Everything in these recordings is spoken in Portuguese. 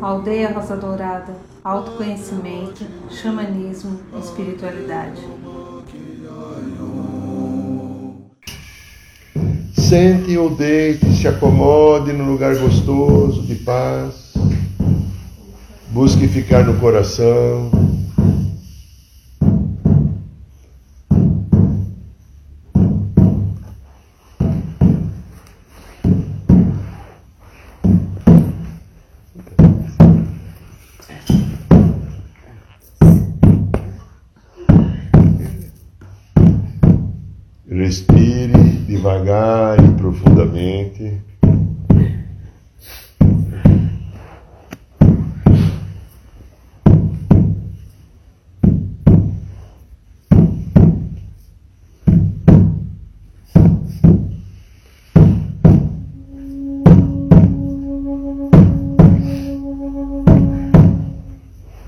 Aldeia Rosa Dourada, autoconhecimento, xamanismo, espiritualidade. Sente ou deite, se acomode num lugar gostoso, de paz. Busque ficar no coração. Devagar e profundamente.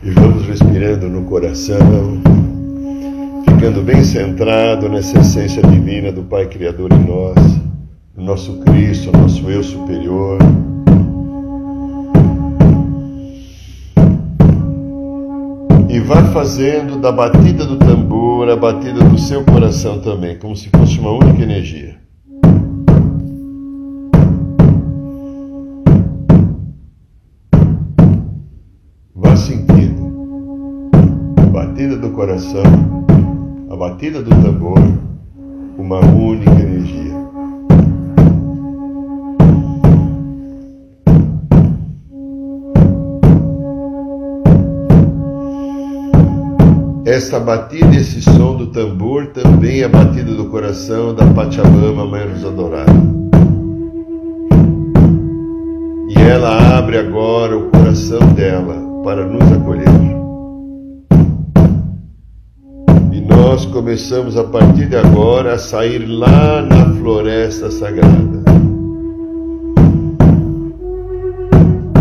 E vamos respirando no coração bem centrado nessa essência divina do Pai Criador em nós, no nosso Cristo, no nosso Eu superior. E vá fazendo da batida do tambor a batida do seu coração também, como se fosse uma única energia. Vá sentindo a batida do coração a batida do tambor, uma única energia. Esta batida, esse som do tambor, também é a batida do coração da Pachamama, Mãe Rosa Dourada. E ela abre agora o coração dela para nos acolher. Nós começamos a partir de agora a sair lá na floresta sagrada.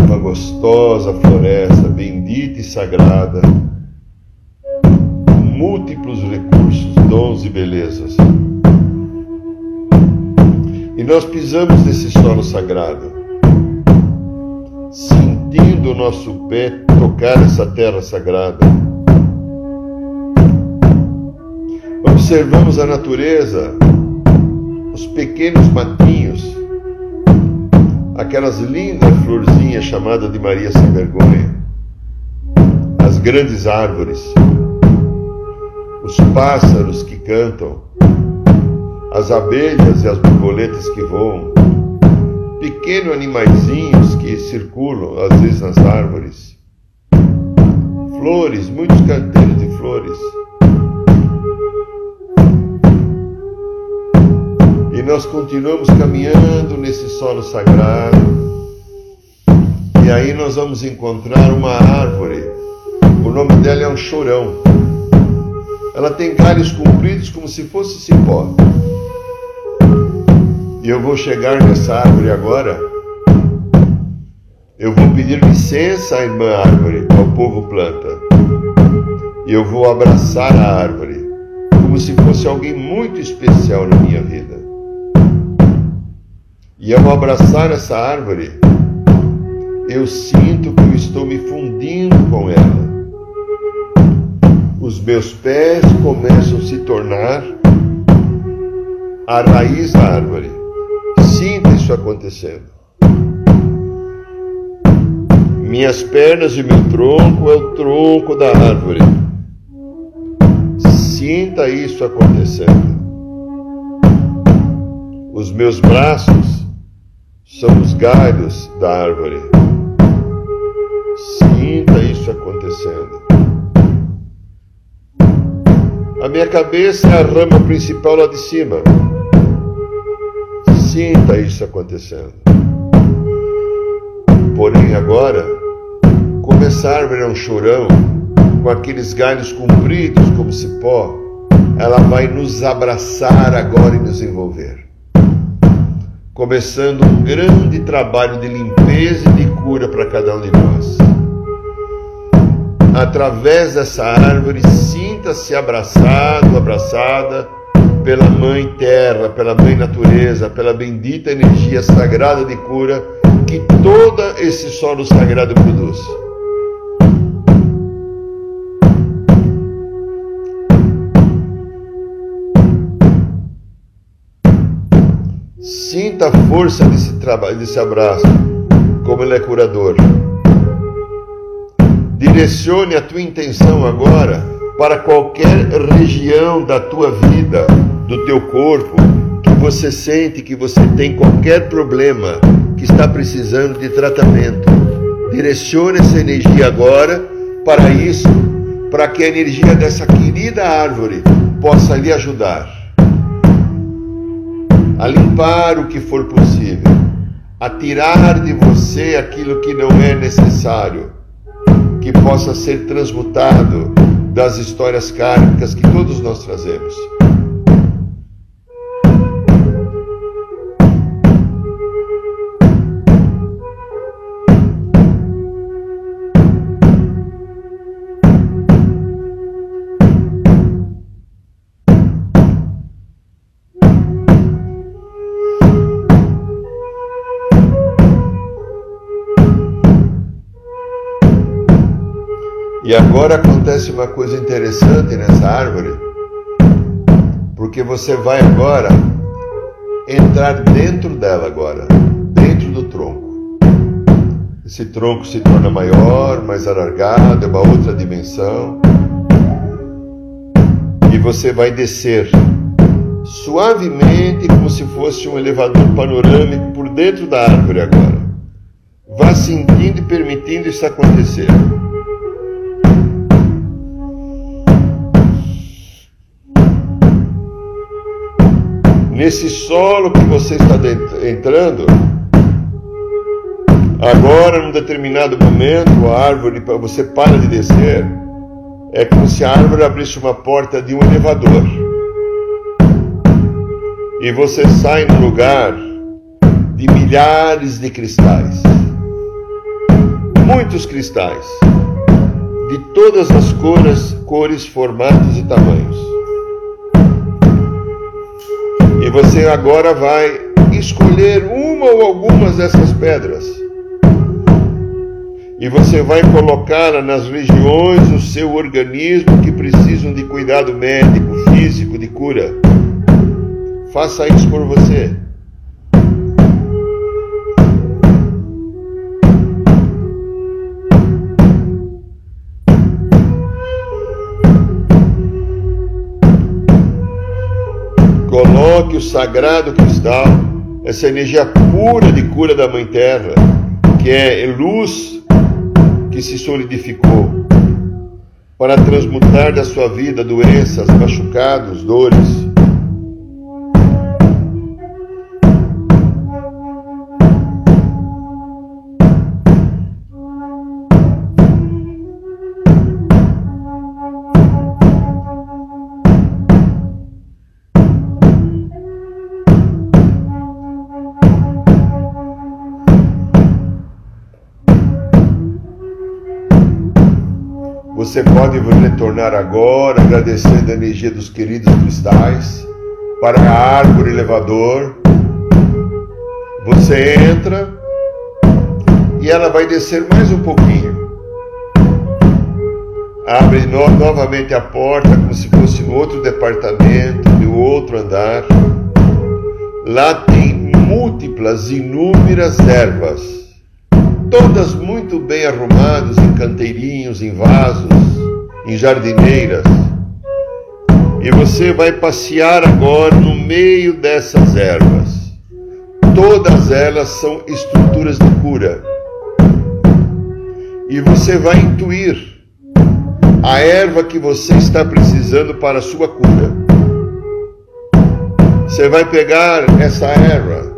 Uma gostosa floresta, bendita e sagrada, com múltiplos recursos, dons e belezas. E nós pisamos nesse solo sagrado, sentindo o nosso pé tocar essa terra sagrada observamos a natureza, os pequenos matinhos, aquelas lindas florzinhas chamadas de Maria Sem Vergonha, as grandes árvores, os pássaros que cantam, as abelhas e as borboletas que voam, pequenos animaizinhos que circulam às vezes nas árvores, flores, muitos canteiros de flores nós continuamos caminhando nesse solo sagrado. E aí nós vamos encontrar uma árvore. O nome dela é um chorão. Ela tem galhos compridos como se fosse cipó. E eu vou chegar nessa árvore agora. Eu vou pedir licença à irmã árvore, ao povo planta. E eu vou abraçar a árvore, como se fosse alguém muito especial na minha vida. E ao abraçar essa árvore, eu sinto que eu estou me fundindo com ela. Os meus pés começam a se tornar a raiz da árvore. Sinta isso acontecendo. Minhas pernas e meu tronco é o tronco da árvore. Sinta isso acontecendo. Os meus braços são os galhos da árvore. Sinta isso acontecendo. A minha cabeça é a rama principal lá de cima. Sinta isso acontecendo. Porém, agora, como essa árvore é um chorão, com aqueles galhos compridos como cipó, ela vai nos abraçar agora e nos envolver começando um grande trabalho de limpeza e de cura para cada um de nós. Através dessa árvore, sinta-se abraçado, abraçada pela Mãe Terra, pela Mãe Natureza, pela bendita energia sagrada de cura que todo esse solo sagrado produz. Sinta a força desse trabalho, desse abraço, como ele é curador. Direcione a tua intenção agora para qualquer região da tua vida, do teu corpo, que você sente que você tem qualquer problema, que está precisando de tratamento. Direcione essa energia agora para isso, para que a energia dessa querida árvore possa lhe ajudar a limpar o que for possível, a tirar de você aquilo que não é necessário, que possa ser transmutado das histórias kármicas que todos nós trazemos. Acontece uma coisa interessante nessa árvore, porque você vai agora entrar dentro dela agora, dentro do tronco. Esse tronco se torna maior, mais alargado, é uma outra dimensão. E você vai descer suavemente, como se fosse um elevador panorâmico por dentro da árvore agora. Vá sentindo e permitindo isso acontecer. Nesse solo que você está entrando, agora, num determinado momento, a árvore, você para de descer, é como se a árvore abrisse uma porta de um elevador. E você sai no lugar de milhares de cristais. Muitos cristais. De todas as cores, cores, formatos e tamanhos. Você agora vai escolher uma ou algumas dessas pedras. E você vai colocá-la nas regiões do seu organismo que precisam de cuidado médico, físico, de cura. Faça isso por você. O sagrado cristal, essa energia pura de cura da Mãe Terra, que é luz que se solidificou, para transmutar da sua vida doenças, machucados, dores. Você pode retornar agora, agradecendo a energia dos queridos cristais, para a árvore elevador. Você entra e ela vai descer mais um pouquinho. Abre no novamente a porta, como se fosse no outro departamento, no outro andar. Lá tem múltiplas, inúmeras ervas todas muito bem arrumadas em canteirinhos, em vasos, em jardineiras. E você vai passear agora no meio dessas ervas. Todas elas são estruturas de cura. E você vai intuir a erva que você está precisando para a sua cura. Você vai pegar essa erva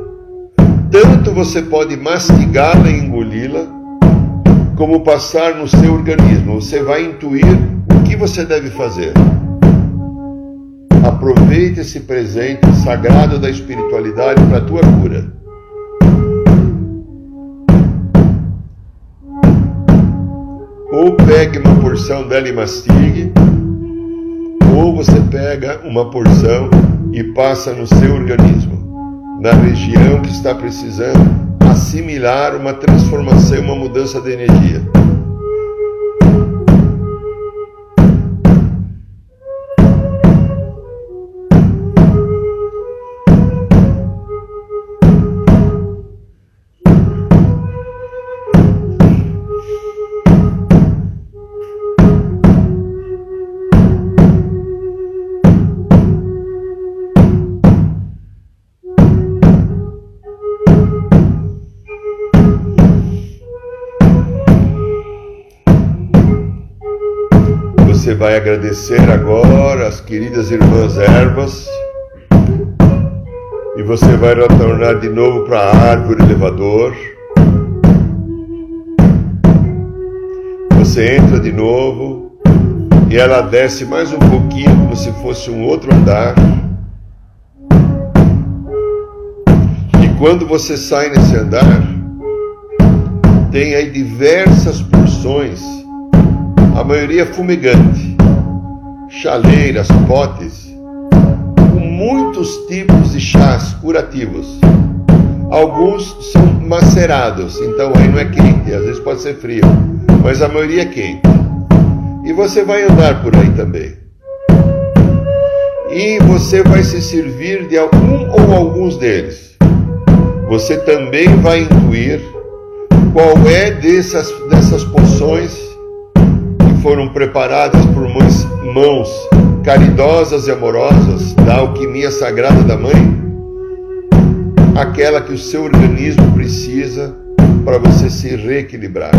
tanto você pode mastigá-la e como passar no seu organismo. Você vai intuir o que você deve fazer. Aproveite esse presente sagrado da espiritualidade para a tua cura. Ou pegue uma porção dela e mastigue, ou você pega uma porção e passa no seu organismo, na região que está precisando assimilar uma transformação, uma mudança de energia. Vai agradecer agora as queridas irmãs ervas e você vai retornar de novo para a árvore elevador. Você entra de novo e ela desce mais um pouquinho, como se fosse um outro andar. E quando você sai nesse andar, tem aí diversas porções, a maioria fumegante chaleiras, potes, com muitos tipos de chás curativos. Alguns são macerados, então aí não é quente, às vezes pode ser frio, mas a maioria é quente. E você vai andar por aí também. E você vai se servir de algum ou alguns deles. Você também vai intuir qual é dessas, dessas poções foram preparadas por mãos, caridosas e amorosas da alquimia sagrada da Mãe, aquela que o seu organismo precisa para você se reequilibrar.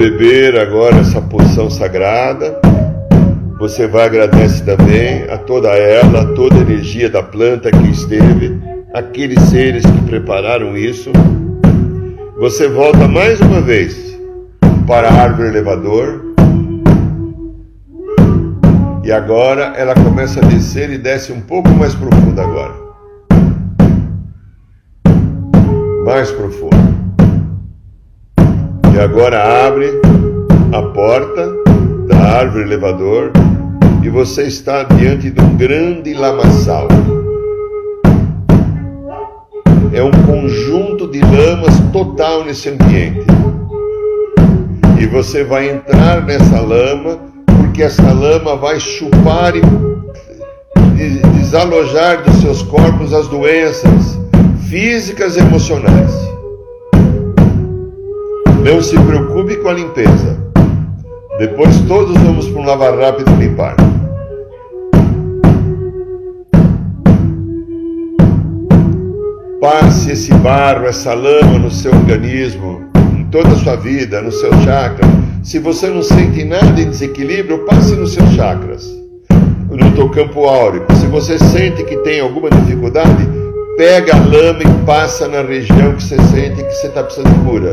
Beber agora essa poção sagrada, você vai agradecer também a toda ela, a toda a energia da planta que esteve, aqueles seres que prepararam isso. Você volta mais uma vez para a árvore elevador. E agora ela começa a descer e desce um pouco mais profundo agora. Mais profundo. E agora abre a porta da árvore elevador e você está diante de um grande lamaçal. É um conjunto de lamas total nesse ambiente. E você vai entrar nessa lama, porque essa lama vai chupar e desalojar dos seus corpos as doenças físicas e emocionais. Não se preocupe com a limpeza. Depois todos vamos para um lavar rápido limpar. Passe esse barro, essa lama no seu organismo, em toda a sua vida, no seu chakra. Se você não sente nada em desequilíbrio, passe nos seus chakras, no teu campo áureo. Se você sente que tem alguma dificuldade, pega a lama e passa na região que você sente que você está precisando de cura.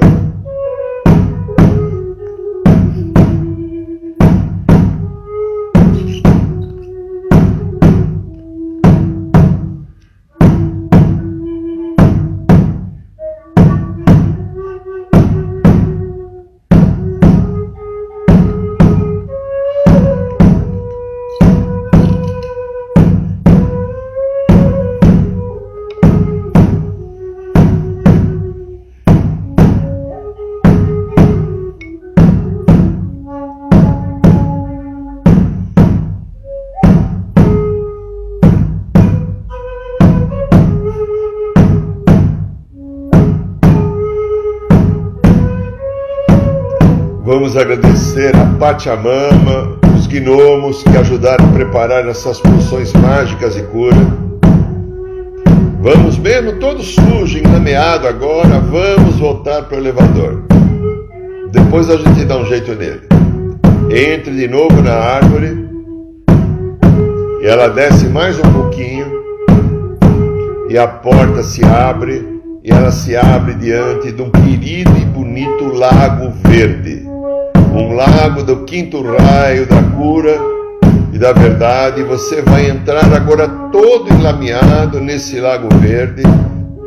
Vamos agradecer a Pachamama, os gnomos que ajudaram a preparar essas poções mágicas e cura. Vamos mesmo todo sujo, enlameado agora, vamos voltar para o elevador. Depois a gente dá um jeito nele. Entre de novo na árvore. E ela desce mais um pouquinho. E a porta se abre. E ela se abre diante de um querido e bonito lago verde. Um lago do quinto raio da cura e da verdade. Você vai entrar agora todo enlameado nesse lago verde.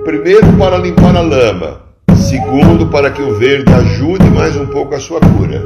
Primeiro para limpar a lama. Segundo, para que o verde ajude mais um pouco a sua cura.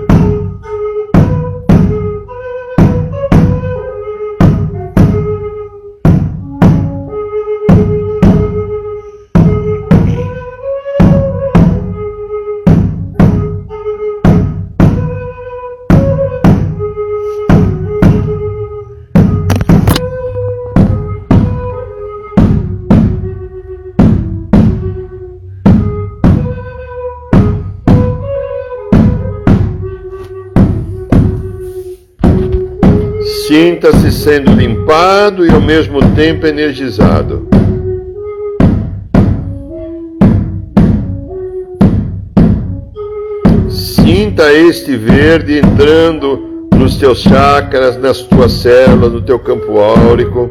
Sinta-se sendo limpado e ao mesmo tempo energizado. Sinta este verde entrando nos teus chakras, nas tuas células, no teu campo áurico.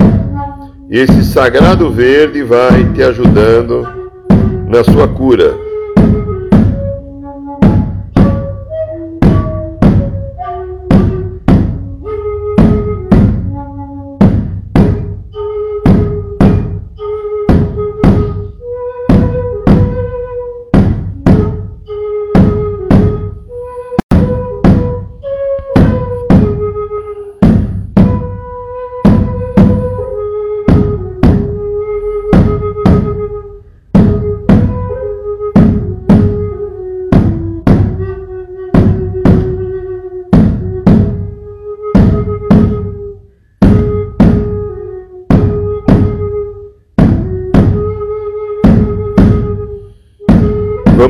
Esse sagrado verde vai te ajudando na sua cura.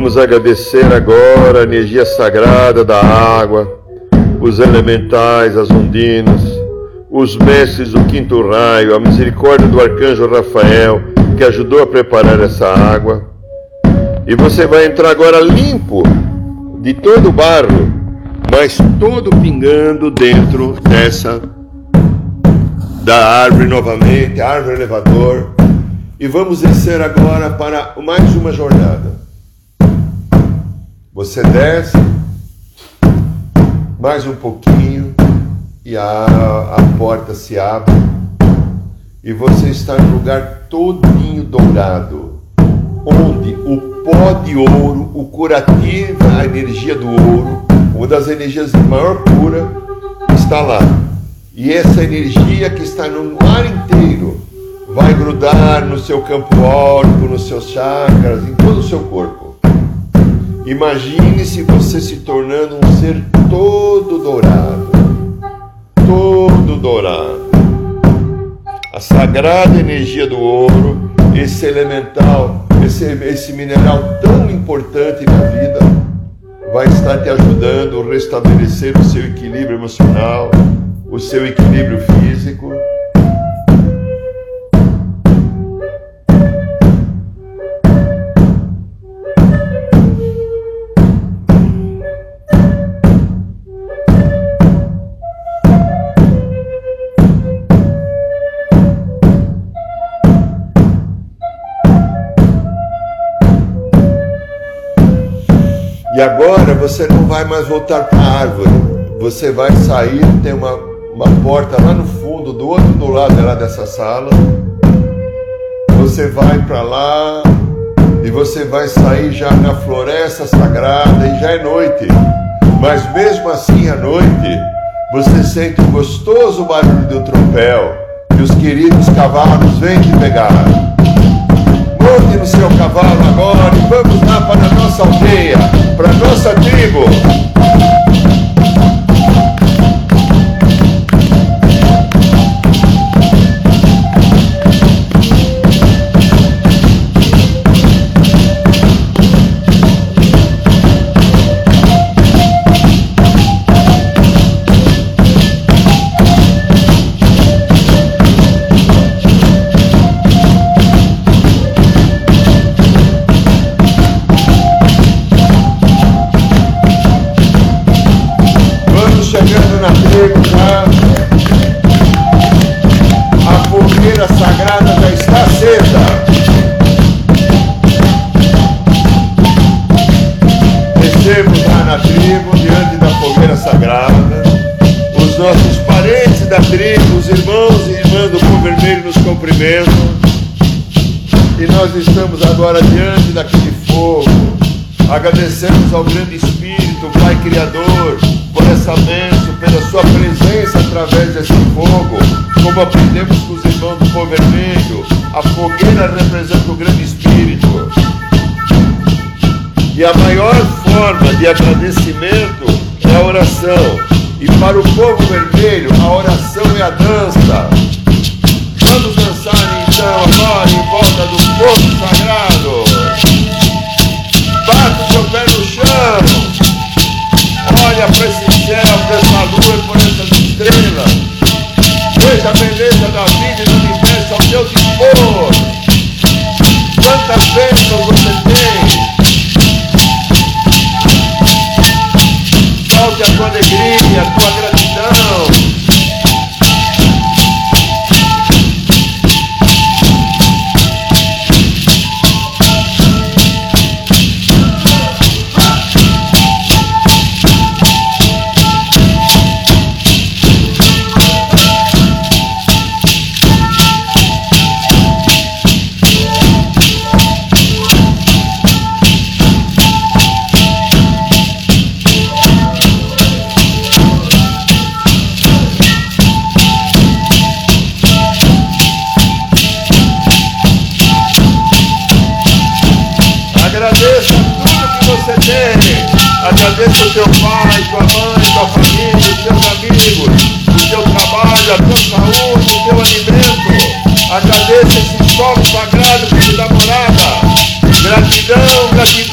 Vamos agradecer agora a energia sagrada da água, os elementais, as ondinas, os mestres do quinto raio, a misericórdia do arcanjo Rafael, que ajudou a preparar essa água. E você vai entrar agora limpo de todo o barro, mas todo pingando dentro dessa da árvore novamente, árvore elevador. E vamos descer agora para mais uma jornada. Você desce mais um pouquinho e a, a porta se abre e você está um lugar todinho dourado, onde o pó de ouro, o curativo, a energia do ouro, uma das energias de maior cura, está lá. E essa energia que está no mar inteiro vai grudar no seu campo órbico, nos seus chakras, em todo o seu corpo. Imagine-se você se tornando um ser todo dourado, todo dourado. A sagrada energia do ouro, esse elemental, esse, esse mineral tão importante na vida, vai estar te ajudando a restabelecer o seu equilíbrio emocional, o seu equilíbrio físico você não vai mais voltar para a árvore. Você vai sair, tem uma, uma porta lá no fundo, do outro do lado lá dessa sala. Você vai para lá e você vai sair já na floresta sagrada e já é noite. Mas mesmo assim à noite, você sente o gostoso barulho do tropel e os queridos cavalos vêm te pegar. Monte no seu cavalo agora e vamos lá para a nossa aldeia, para nossa tribo. Cumprimentam. E nós estamos agora diante daquele fogo. Agradecemos ao grande Espírito, Pai Criador, por essa bênção, pela sua presença através desse fogo. Como aprendemos com os irmãos do povo vermelho, a fogueira representa o grande Espírito. E a maior forma de agradecimento é a oração. E para o povo vermelho, a oração é a dança. Então agora em volta do fogo sagrado. Bata o seu pé no chão. Olha para esse céu, para essa lua e por essas estrelas. Veja a beleza da vida e do universo ao seu dispor. Quantas bênçãos você tem. Hoje